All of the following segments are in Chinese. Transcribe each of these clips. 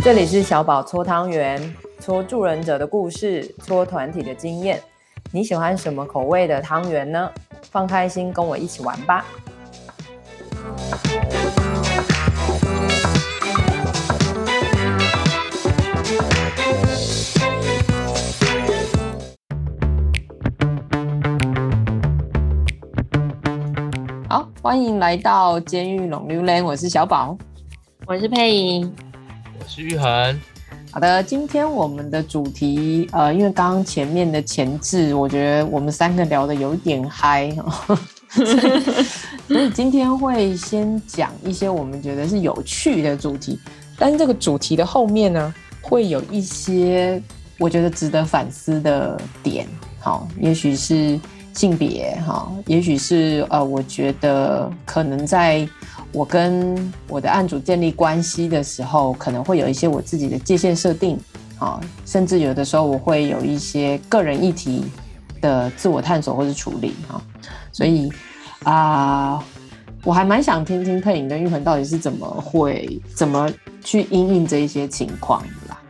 这里是小宝搓汤圆，搓助人者的故事，搓团体的经验。你喜欢什么口味的汤圆呢？放开心，跟我一起玩吧。好，欢迎来到监狱浪流连，我是小宝，我是佩我。是玉恒，好的，今天我们的主题，呃，因为刚刚前面的前置，我觉得我们三个聊得有点嗨，所以今天会先讲一些我们觉得是有趣的主题，但是这个主题的后面呢，会有一些我觉得值得反思的点，好，也许是性别，哈，也许是呃，我觉得可能在。我跟我的案主建立关系的时候，可能会有一些我自己的界限设定，啊，甚至有的时候我会有一些个人议题的自我探索或是处理，啊，所以啊、呃，我还蛮想听听佩影跟玉恒到底是怎么会怎么去因应这一些情况的啦，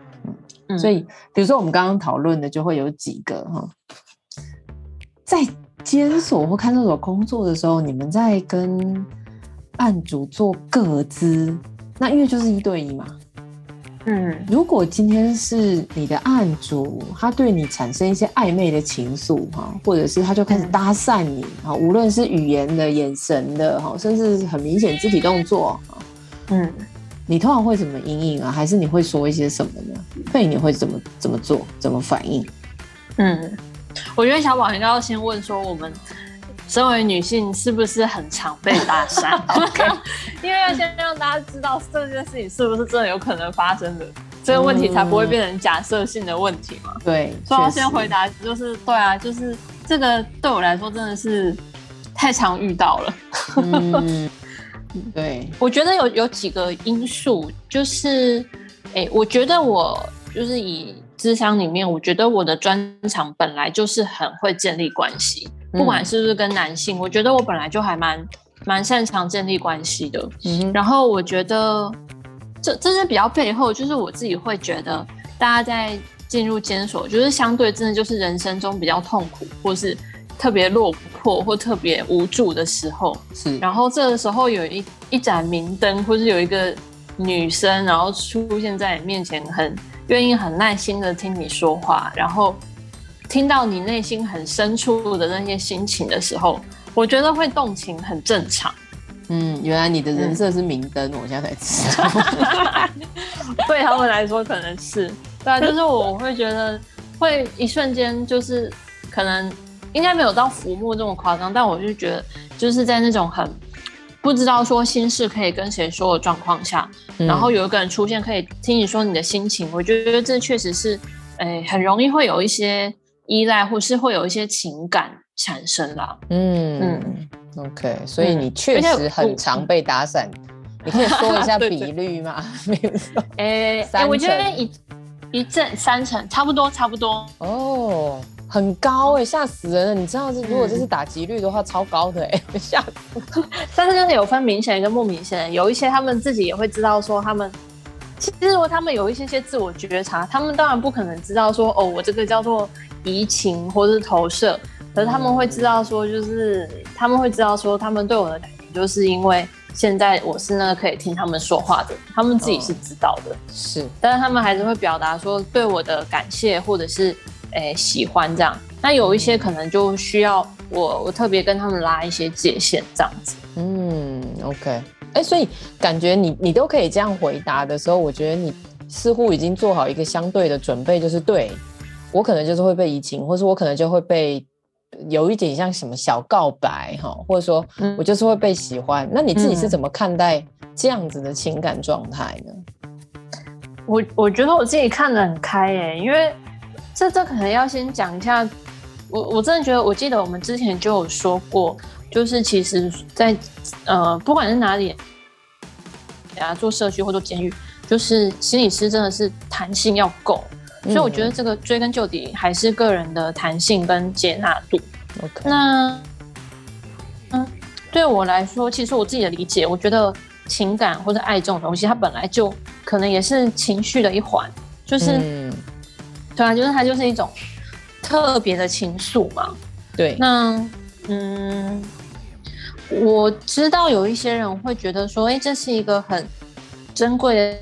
嗯，所以比如说我们刚刚讨论的就会有几个哈，在监所或看守所工作的时候，你们在跟案主做个资，那因为就是一对一嘛。嗯，如果今天是你的案主，他对你产生一些暧昧的情愫哈，或者是他就开始搭讪你啊，无论是语言的、眼神的哈，甚至很明显肢体动作，嗯，你通常会怎么因应啊？还是你会说一些什么呢？所以你会怎么怎么做？怎么反应？嗯，我觉得小宝应该要先问说我们。身为女性，是不是很常被搭讪. 因为要先让大家知道这件事情是不是真的有可能发生的，这个问题才不会变成假设性的问题嘛。对，所以我先回答就是对啊，就是这个对我来说真的是太常遇到了。嗯，对，我觉得有有几个因素，就是哎，我觉得我就是以智商里面，我觉得我的专长本来就是很会建立关系。不管是不是跟男性，嗯、我觉得我本来就还蛮蛮擅长建立关系的。嗯，然后我觉得这这是比较背后，就是我自己会觉得，大家在进入监所，就是相对真的就是人生中比较痛苦，或是特别落魄或特别无助的时候。是，然后这个时候有一一盏明灯，或是有一个女生，然后出现在你面前，很愿意很耐心的听你说话，然后。听到你内心很深处的那些心情的时候，我觉得会动情很正常。嗯，原来你的人设是明灯，嗯、我现在才知道。对他们来说可能是，对啊，就是我会觉得会一瞬间就是可能应该没有到浮木这么夸张，但我就觉得就是在那种很不知道说心事可以跟谁说的状况下，嗯、然后有一个人出现可以听你说你的心情，我觉得这确实是，哎，很容易会有一些。依赖或是会有一些情感产生啦。嗯嗯，OK，所以你确实很常被打散，嗯、你可以 说一下比率吗？没有说，哎哎，我觉得一一阵三成差不多，差不多。哦，很高哎、欸，吓死人了！你知道，如果这是打击率的话，嗯、超高的哎、欸，吓死！但是就是有分明显跟不明显，有一些他们自己也会知道说他们。其实，如果他们有一些些自我觉察，他们当然不可能知道说，哦，我这个叫做移情或是投射，可是他们会知道说，就是他们会知道说，他们对我的感情，就是因为现在我是那个可以听他们说话的，他们自己是知道的，是，但是他们还是会表达说对我的感谢或者是诶、欸、喜欢这样。那有一些可能就需要我，我特别跟他们拉一些界限这样子。嗯，OK。哎，所以感觉你你都可以这样回答的时候，我觉得你似乎已经做好一个相对的准备，就是对我可能就是会被移情，或是我可能就会被有一点像什么小告白哈，或者说我就是会被喜欢。嗯、那你自己是怎么看待这样子的情感状态呢？我我觉得我自己看得很开哎，因为这这可能要先讲一下，我我真的觉得，我记得我们之前就有说过。就是其实在，在呃，不管是哪里，啊，做社区或做监狱，就是心理师真的是弹性要够，嗯、所以我觉得这个追根究底还是个人的弹性跟接纳度。OK，那嗯，对我来说，其实我自己的理解，我觉得情感或者爱这种东西，它本来就可能也是情绪的一环，就是，嗯、对啊，就是它就是一种特别的情愫嘛。对，那嗯，我知道有一些人会觉得说，哎，这是一个很珍贵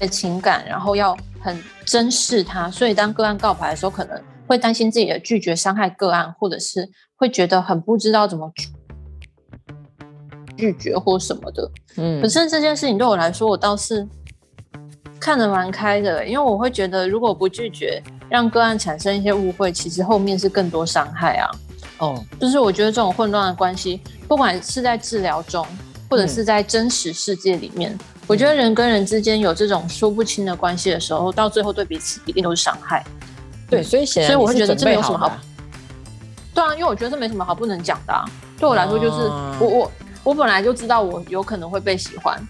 的情感，然后要很珍视它，所以当个案告白的时候，可能会担心自己的拒绝伤害个案，或者是会觉得很不知道怎么拒绝或什么的。嗯，可是这件事情对我来说，我倒是看得蛮开的，因为我会觉得，如果不拒绝。让个案产生一些误会，其实后面是更多伤害啊。哦，就是我觉得这种混乱的关系，不管是在治疗中，或者是在真实世界里面，嗯、我觉得人跟人之间有这种说不清的关系的时候，到最后对彼此一定都是伤害。对，所以显然，所以我会觉得这没有什么好。对啊，因为我觉得这没什么好不能讲的啊。对我来说，就是、哦、我我我本来就知道我有可能会被喜欢。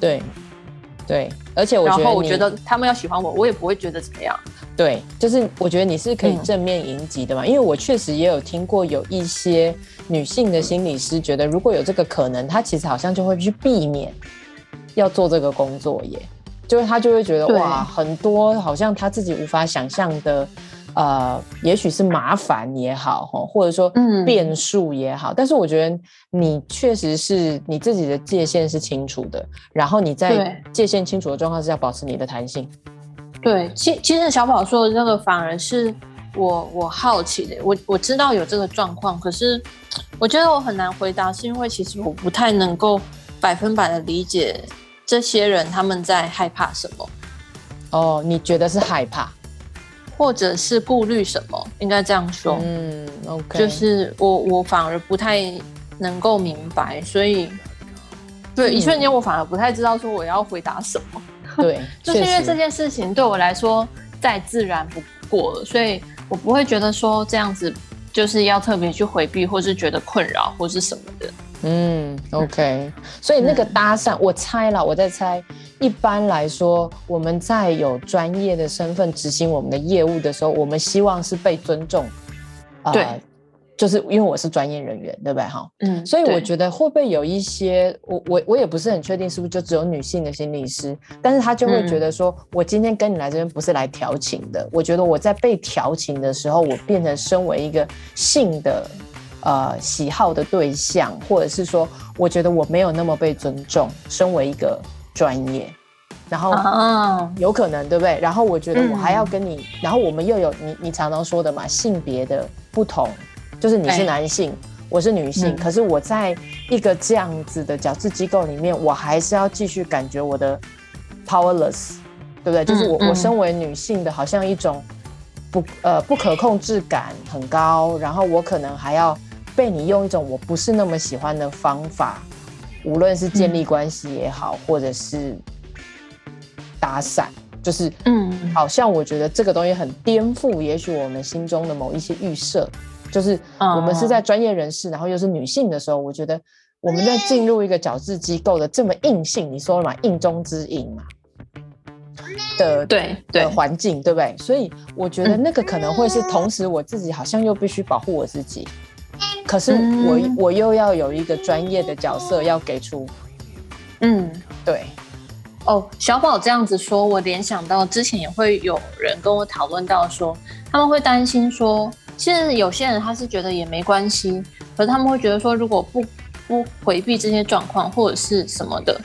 对，对，而且然后我觉得他们要喜欢我，我也不会觉得怎么样。对，就是我觉得你是可以正面迎击的嘛，嗯、因为我确实也有听过有一些女性的心理师觉得，如果有这个可能，她其实好像就会去避免要做这个工作耶，就是她就会觉得哇，很多好像她自己无法想象的，呃，也许是麻烦也好，或者说变数也好，嗯、但是我觉得你确实是你自己的界限是清楚的，然后你在界限清楚的状况是要保持你的弹性。对，其其实小宝说的这个反而是我我好奇的，我我知道有这个状况，可是我觉得我很难回答，是因为其实我不太能够百分百的理解这些人他们在害怕什么。哦，你觉得是害怕，或者是顾虑什么？应该这样说。嗯，OK，就是我我反而不太能够明白，所以对、嗯、一瞬间我反而不太知道说我要回答什么。对，就是因为这件事情对我来说再自然不过了，所以我不会觉得说这样子就是要特别去回避，或是觉得困扰，或是什么的。嗯，OK。所以那个搭讪，嗯、我猜了，我在猜，一般来说，我们在有专业的身份执行我们的业务的时候，我们希望是被尊重。对。呃就是因为我是专业人员，对不对？哈，嗯，所以我觉得会不会有一些，我我我也不是很确定，是不是就只有女性的心理师，但是他就会觉得说，嗯、我今天跟你来这边不是来调情的，我觉得我在被调情的时候，我变成身为一个性的呃喜好的对象，或者是说，我觉得我没有那么被尊重，身为一个专业，然后有可能，对不对？然后我觉得我还要跟你，嗯、然后我们又有你你常常说的嘛，性别的不同。就是你是男性，欸、我是女性，嗯、可是我在一个这样子的矫治机构里面，我还是要继续感觉我的 powerless，对不对？就是我、嗯、我身为女性的，好像一种不呃不可控制感很高，然后我可能还要被你用一种我不是那么喜欢的方法，无论是建立关系也好，嗯、或者是搭讪，就是嗯，好像我觉得这个东西很颠覆，也许我们心中的某一些预设。就是我们是在专业人士，然后又是女性的时候，我觉得我们在进入一个矫治机构的这么硬性，你说了嘛，硬中之硬嘛的对对环境，对不对？所以我觉得那个可能会是同时，我自己好像又必须保护我自己，可是我我又要有一个专业的角色要给出，嗯，对。哦，小宝这样子说，我联想到之前也会有人跟我讨论到说，他们会担心说。其实有些人他是觉得也没关系，可是他们会觉得说，如果不不回避这些状况或者是什么的，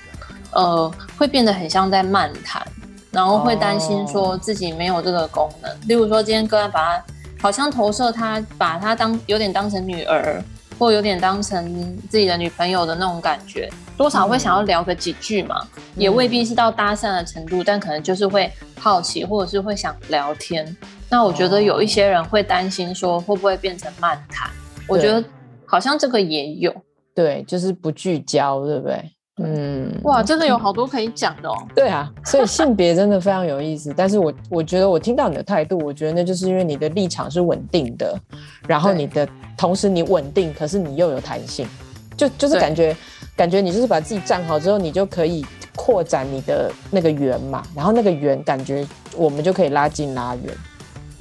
呃，会变得很像在漫谈，然后会担心说自己没有这个功能。Oh. 例如说，今天个案把他好像投射他，把他当有点当成女儿，或有点当成自己的女朋友的那种感觉，多少会想要聊个几句嘛，嗯、也未必是到搭讪的程度，但可能就是会好奇，或者是会想聊天。那我觉得有一些人会担心说，会不会变成漫谈？我觉得好像这个也有，对，就是不聚焦，对不对？嗯，哇，真的有好多可以讲的哦。对啊，所以性别真的非常有意思。但是我我觉得我听到你的态度，我觉得那就是因为你的立场是稳定的，然后你的同时你稳定，可是你又有弹性，就就是感觉感觉你就是把自己站好之后，你就可以扩展你的那个圆嘛，然后那个圆感觉我们就可以拉近拉远。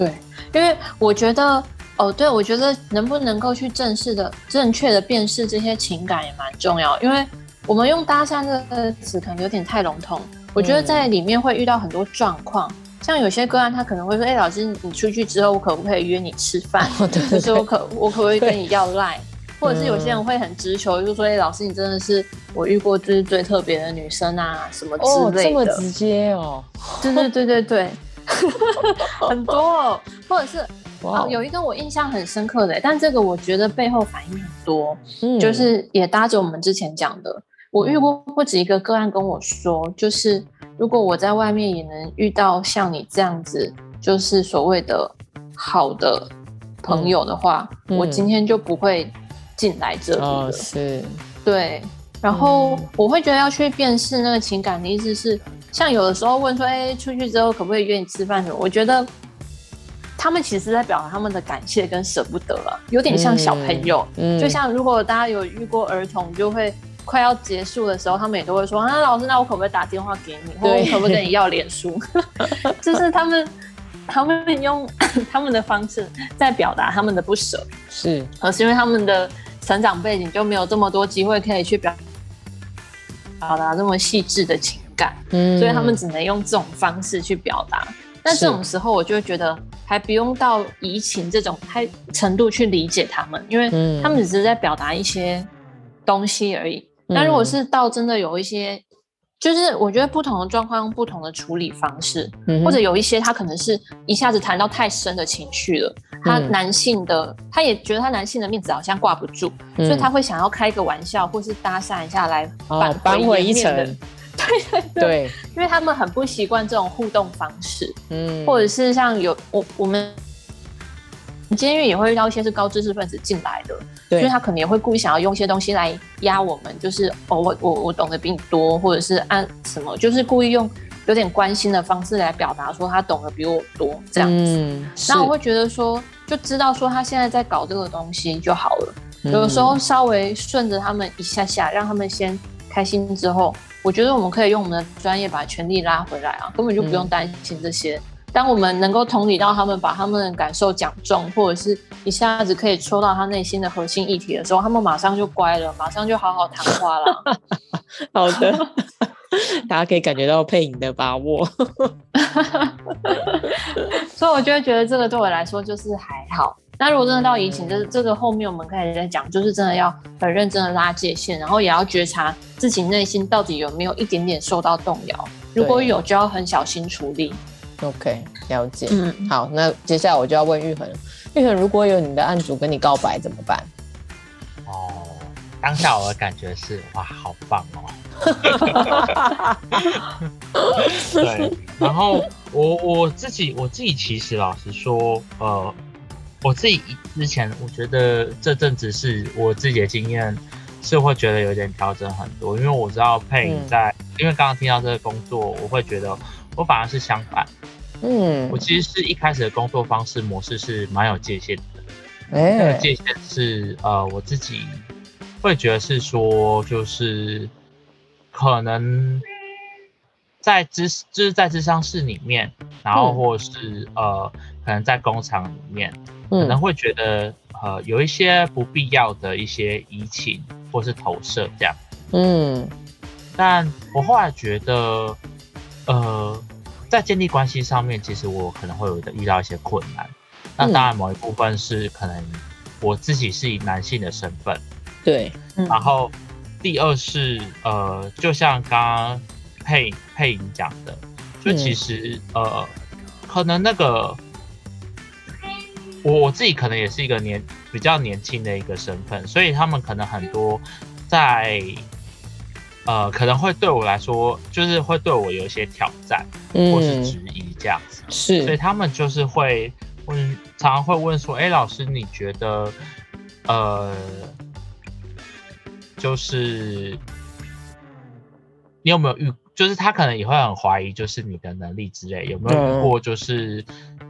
对，因为我觉得，哦，对，我觉得能不能够去正式的、正确的辨识这些情感也蛮重要。因为我们用搭讪这个词可能有点太笼统，我觉得在里面会遇到很多状况，嗯、像有些个案他可能会说：“哎、欸，老师，你出去之后，我可不可以约你吃饭？或者、哦、是我可我可不可以跟你要赖？或者是有些人会很直球，就说：“哎、欸，老师，你真的是我遇过最最特别的女生啊，什么之类的。”这么直接哦？对对对对对，很多、哦，或者是。哦，有一个我印象很深刻的，但这个我觉得背后反应很多，嗯，就是也搭着我们之前讲的，我遇过不止一个个案跟我说，就是如果我在外面也能遇到像你这样子，就是所谓的好的朋友的话，嗯，我今天就不会进来这里了。哦，是，对。然后我会觉得要去辨识那个情感的意思是，像有的时候问说，哎，出去之后可不可以约你吃饭什么？我觉得。他们其实在表达他们的感谢跟舍不得了，有点像小朋友，嗯嗯、就像如果大家有遇过儿童，就会快要结束的时候，他们也都会说啊，老师，那我可不可以打电话给你，对或者可不可以跟你要脸书？就是他们，他们用 他们的方式在表达他们的不舍，是，而是因为他们的成长背景就没有这么多机会可以去表表达这么细致的情感，嗯，所以他们只能用这种方式去表达。但这种时候，我就会觉得还不用到移情这种太程度去理解他们，因为他们只是在表达一些东西而已。那、嗯、如果是到真的有一些，就是我觉得不同的状况用不同的处理方式，嗯、或者有一些他可能是一下子谈到太深的情绪了，他男性的他也觉得他男性的面子好像挂不住，嗯、所以他会想要开个玩笑或是搭讪一下来扳回一城。对。对对，因为他们很不习惯这种互动方式，嗯，或者是像有我我们监狱也会遇到一些是高知识分子进来的，对，所以他可能也会故意想要用一些东西来压我们，就是哦我我我懂得比你多，或者是按什么，就是故意用有点关心的方式来表达说他懂得比我多这样子，嗯，那我会觉得说就知道说他现在在搞这个东西就好了，嗯，有的时候稍微顺着他们一下下，让他们先开心之后。我觉得我们可以用我们的专业把权力拉回来啊，根本就不用担心这些。嗯、当我们能够同理到他们，把他们的感受讲中，或者是一下子可以戳到他内心的核心议题的时候，他们马上就乖了，马上就好好谈话了。好的，大家可以感觉到配音的把握。所以我就会觉得这个对我来说就是还好。那如果真的到移情，这这个后面我们可以再讲，就是真的要很认真的拉界线，然后也要觉察自己内心到底有没有一点点受到动摇，如果有，就要很小心处理。OK，了解。嗯，好，那接下来我就要问玉恒，玉恒，如果有你的案主跟你告白怎么办？哦，当下我的感觉是哇，好棒哦。对，然后我我自己我自己其实老实说，呃。我自己之前，我觉得这阵子是我自己的经验，是会觉得有点调整很多，因为我知道佩颖在，嗯、因为刚刚听到这个工作，我会觉得我反而是相反，嗯，我其实是一开始的工作方式模式是蛮有界限的，哎，那个界限是呃，我自己会觉得是说，就是可能在咨就是在智商室里面，然后或是、嗯、呃，可能在工厂里面。可能会觉得呃有一些不必要的一些移情或是投射这样，嗯，但我后来觉得，呃，在建立关系上面，其实我可能会有的遇到一些困难。那当然某一部分是可能我自己是以男性的身份，对，然后第二是呃，就像刚刚佩佩颖讲的，就其实呃，可能那个。我我自己可能也是一个年比较年轻的一个身份，所以他们可能很多在呃可能会对我来说，就是会对我有一些挑战或是质疑这样子，嗯、是，所以他们就是会问，常常会问说，哎、欸，老师你觉得呃，就是你有没有遇，就是他可能也会很怀疑，就是你的能力之类，有没有遇过就是。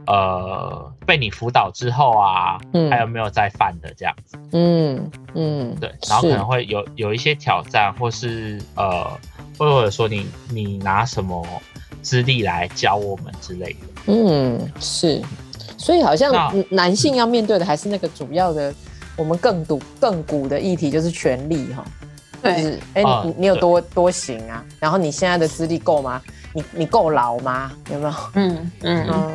呃，被你辅导之后啊，嗯、还有没有再犯的这样子？嗯嗯，对，然后可能会有有一些挑战，或是呃，或者说你你拿什么资历来教我们之类的？嗯，是，所以好像男性要面对的还是那个主要的，我们更古更古的议题就是权力哈。对，就是哎、欸，你你有多多行啊？然后你现在的资历够吗？你你够老吗？有没有？嗯嗯嗯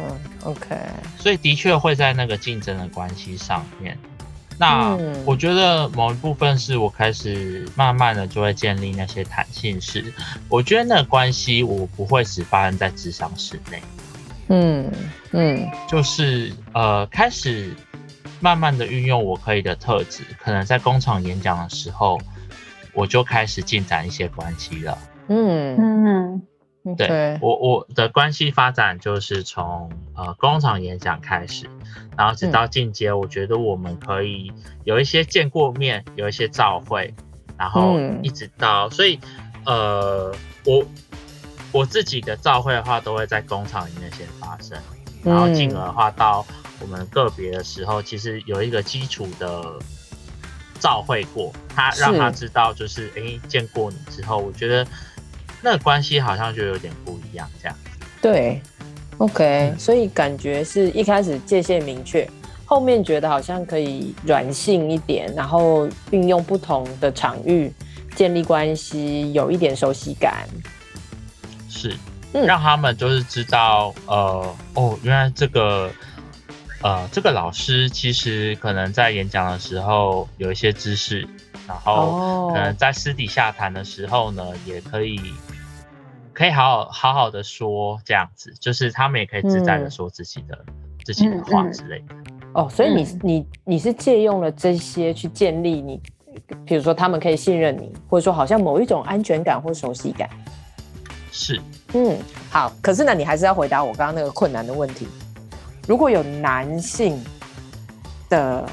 ，OK。所以的确会在那个竞争的关系上面。那我觉得某一部分是我开始慢慢的就会建立那些弹性式。我觉得那个关系我不会只发生在咨商室内。嗯嗯，就是呃开始慢慢的运用我可以的特质，可能在工厂演讲的时候，我就开始进展一些关系了。嗯嗯。对我我的关系发展就是从呃工厂演讲开始，然后直到进阶，我觉得我们可以有一些见过面，有一些照会，然后一直到，嗯、所以呃我我自己的照会的话，都会在工厂里面先发生，然后进而的话到我们个别的时候，其实有一个基础的照会过，他让他知道就是哎是见过你之后，我觉得。那个关系好像就有点不一样，这样。对，OK，嗯，所以感觉是一开始界限明确，后面觉得好像可以软性一点，然后运用不同的场域建立关系，有一点熟悉感。是，嗯，让他们就是知道，呃，哦，原来这个，呃，这个老师其实可能在演讲的时候有一些知识。然后可能在私底下谈的时候呢，也可以可以好好好好的说这样子，就是他们也可以自在的说自己的、嗯、自己的话之类的。哦，所以你、嗯、你你是借用了这些去建立你，比如说他们可以信任你，或者说好像某一种安全感或熟悉感。是，嗯，好。可是呢，你还是要回答我刚刚那个困难的问题。如果有男性的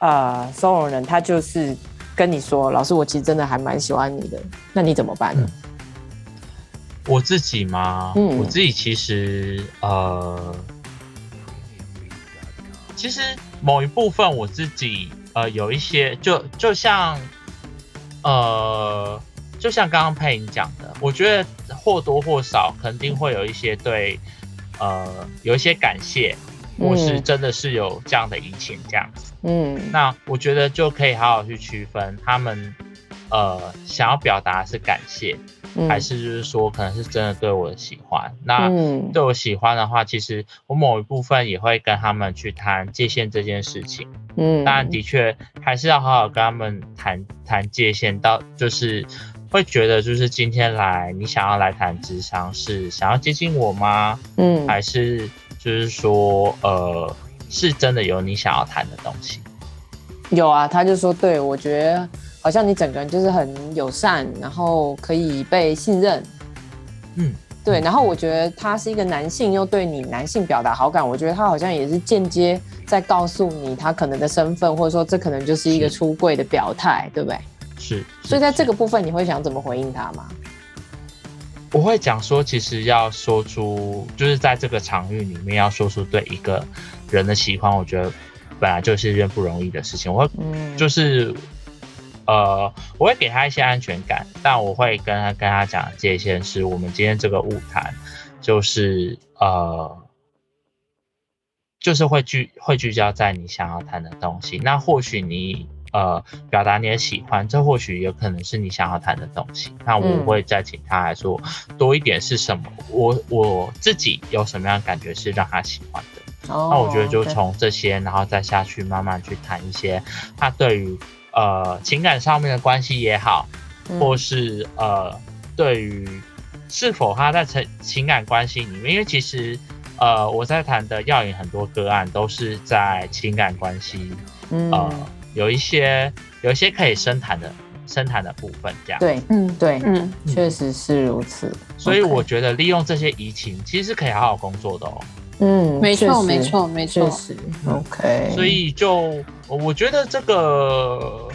呃收容人，他就是。跟你说，老师，我其实真的还蛮喜欢你的，那你怎么办呢？嗯、我自己吗？嗯，我自己其实呃，其实某一部分我自己呃有一些，就就像呃，就像刚刚佩颖讲的，我觉得或多或少肯定会有一些对呃有一些感谢。我是真的是有这样的疫情这样子，嗯，那我觉得就可以好好去区分他们，呃，想要表达是感谢，嗯、还是就是说可能是真的对我的喜欢。那对我喜欢的话，其实我某一部分也会跟他们去谈界限这件事情，嗯，当然的确还是要好好跟他们谈谈界限，到就是会觉得就是今天来你想要来谈智商是想要接近我吗？嗯，还是？就是说，呃，是真的有你想要谈的东西。有啊，他就说，对，我觉得好像你整个人就是很友善，然后可以被信任。嗯，对。然后我觉得他是一个男性，又对你男性表达好感，我觉得他好像也是间接在告诉你他可能的身份，或者说这可能就是一个出柜的表态，对不对？是。所以在这个部分，你会想怎么回应他吗？我会讲说，其实要说出，就是在这个场域里面要说出对一个人的喜欢，我觉得本来就是一件不容易的事情。我会，就是，呃，我会给他一些安全感，但我会跟他跟他讲界限，是我们今天这个物谈，就是呃，就是会聚会聚焦在你想要谈的东西。那或许你。呃，表达你的喜欢，这或许有可能是你想要谈的东西。那我会再请他来说多一点是什么？嗯、我我自己有什么样的感觉是让他喜欢的？哦、那我觉得就从这些，然后再下去慢慢去谈一些他对于呃情感上面的关系也好，嗯、或是呃对于是否他在情情感关系里面，因为其实呃我在谈的药瘾很多个案都是在情感关系，嗯、呃。有一些有一些可以深谈的深谈的部分，这样对，嗯对，嗯，确实是如此。所以我觉得利用这些移情，其实是可以好好工作的哦。嗯，没错没错没错。，OK。所以就我觉得这个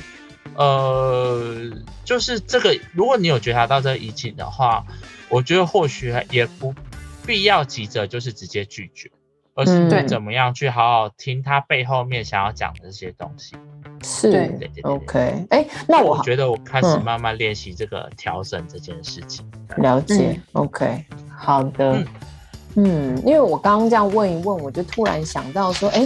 呃，就是这个，如果你有觉察到这个移情的话，我觉得或许也不必要急着就是直接拒绝。而是怎么样去好好听他背后面想要讲的这些东西，是，对对对，OK，哎，那我觉得我开始慢慢练习这个调整这件事情。了解，OK，好的，嗯，因为我刚刚这样问一问，我就突然想到说，哎，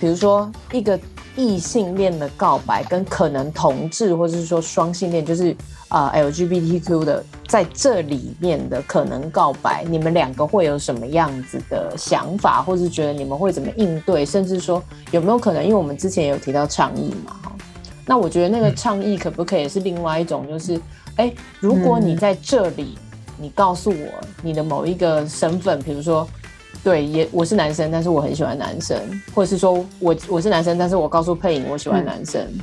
比如说一个异性恋的告白跟可能同志或者是说双性恋，就是啊、呃、LGBTQ 的在这里面的可能告白，你们两个会有什么样子的想法，或是觉得你们会怎么应对，甚至说有没有可能？因为我们之前有提到倡议嘛，哈，那我觉得那个倡议可不可以是另外一种，就是哎、欸，如果你在这里，你告诉我你的某一个身份，比如说。对，也我是男生，但是我很喜欢男生，或者是说我我是男生，但是我告诉佩影我喜欢男生，嗯、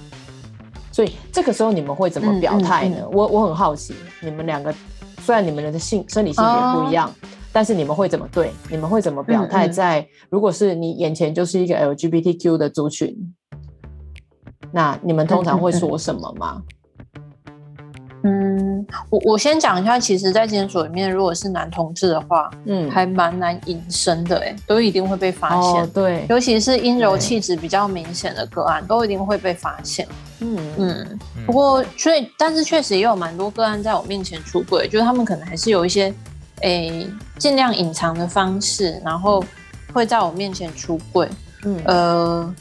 所以这个时候你们会怎么表态呢？嗯嗯嗯、我我很好奇，你们两个虽然你们的性生理性别不一样，哦、但是你们会怎么对？你们会怎么表态？在、嗯嗯、如果是你眼前就是一个 LGBTQ 的族群，那你们通常会说什么吗？嗯我我先讲一下，其实，在监所里面，如果是男同志的话，嗯，还蛮难隐身的，哎，都一定会被发现，哦、对，尤其是阴柔气质比较明显的个案，都一定会被发现，嗯。嗯。不过，所以，但是确实也有蛮多个案在我面前出柜，就是他们可能还是有一些，诶，尽量隐藏的方式，然后会在我面前出柜，嗯。呃，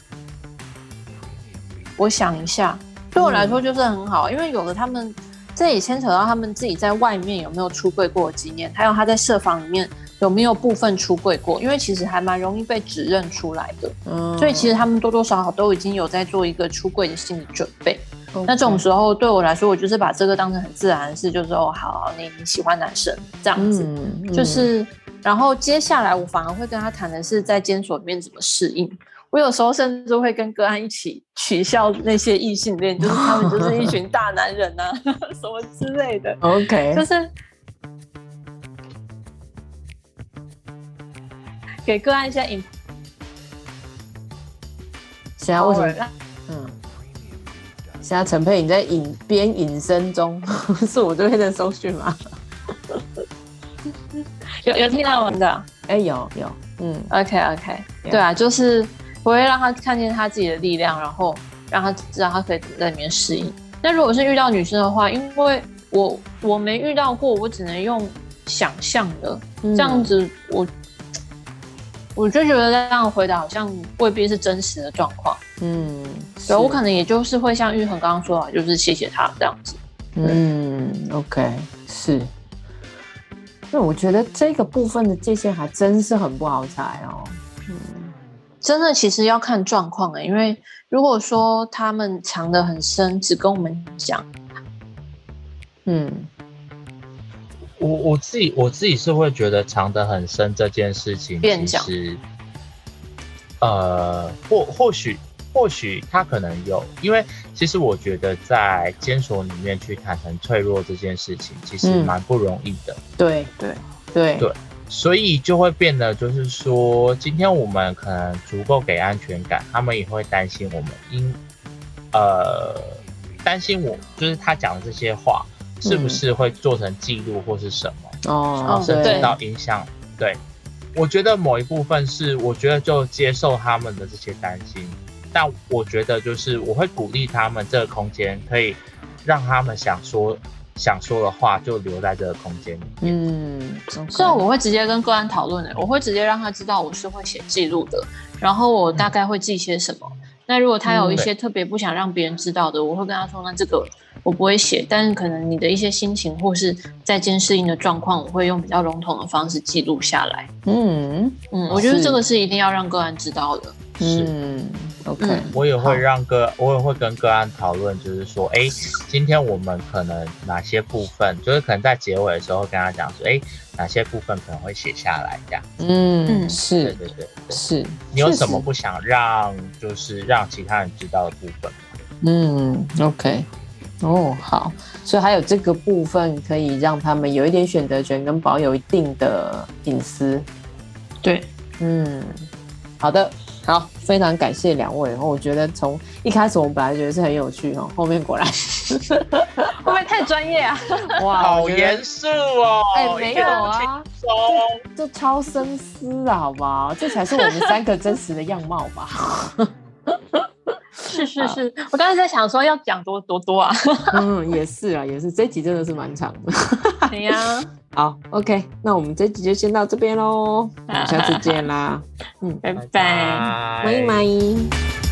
我想一下，对我来说就是很好，嗯、因为有的他们。这也牵扯到他们自己在外面有没有出柜过的经验，还有他在社房里面有没有部分出柜过，因为其实还蛮容易被指认出来的。嗯，所以其实他们多多少少都已经有在做一个出柜的心理准备。Okay. 那这种时候对我来说，我就是把这个当成很自然的事，就是哦，好，你你喜欢男生这样子，嗯嗯、就是，然后接下来我反而会跟他谈的是在监所里面怎么适应。我有时候甚至会跟个案一起取笑那些异性恋，就是他们就是一群大男人啊，什么之类的。OK，就是给个案一些引。现在为什么？嗯，现在陈佩颖在隐边隐身中，是我这边的收讯吗？有有听到我们的？哎、欸，有有，嗯，OK OK，有对啊，就是。我会让他看见他自己的力量，然后让他知道他可以在里面适应。那如果是遇到女生的话，因为我我没遇到过，我只能用想象的、嗯、这样子我，我我就觉得这样回答好像未必是真实的状况。嗯，对，我可能也就是会像玉恒刚刚说的，就是谢谢他这样子。嗯，OK，是。那我觉得这个部分的界限还真是很不好踩哦。嗯。真的，其实要看状况欸，因为如果说他们藏得很深，只跟我们讲，嗯，我我自己我自己是会觉得藏得很深这件事情，其实，呃，或或许或许他可能有，因为其实我觉得在监所里面去坦诚脆弱这件事情，其实蛮不容易的。对对对对。所以就会变得，就是说，今天我们可能足够给安全感，他们也会担心我们因，呃，担心我，就是他讲的这些话是不是会做成记录或是什么哦，甚至到影响。对，我觉得某一部分是，我觉得就接受他们的这些担心，但我觉得就是我会鼓励他们这个空间可以让他们想说。想说的话就留在这个空间里面。嗯，所以我会直接跟个案讨论的，我会直接让他知道我是会写记录的，然后我大概会记些什么。嗯、那如果他有一些特别不想让别人知道的，嗯、我会跟他说，那这个我不会写，但是可能你的一些心情或是在监适应的状况，我会用比较笼统的方式记录下来。嗯嗯，我觉得这个是一定要让个案知道的。是。嗯 OK，我也会让个，我也会跟个案讨论，就是说，哎，今天我们可能哪些部分，就是可能在结尾的时候跟他讲说，哎，哪些部分可能会写下来这样。嗯，是，对对对，对，是。你有什么不想让，就是让其他人知道的部分吗？嗯，OK，哦，好，所以还有这个部分可以让他们有一点选择权，跟保有一定的隐私。对，嗯，好的。好，非常感谢两位。然后我觉得从一开始我们本来觉得是很有趣哦，后面果然 会不会太专业啊？哇，好严肃哦！哎、欸，没有啊，这超深思啊，好不好？这才是我们三个真实的样貌吧。是是是，好我刚才在想说要讲多多多啊。嗯，也是啊，也是，这集真的是蛮长的。对呀。好，OK，那我们这集就先到这边喽，下次见啦。嗯，拜拜，拜拜。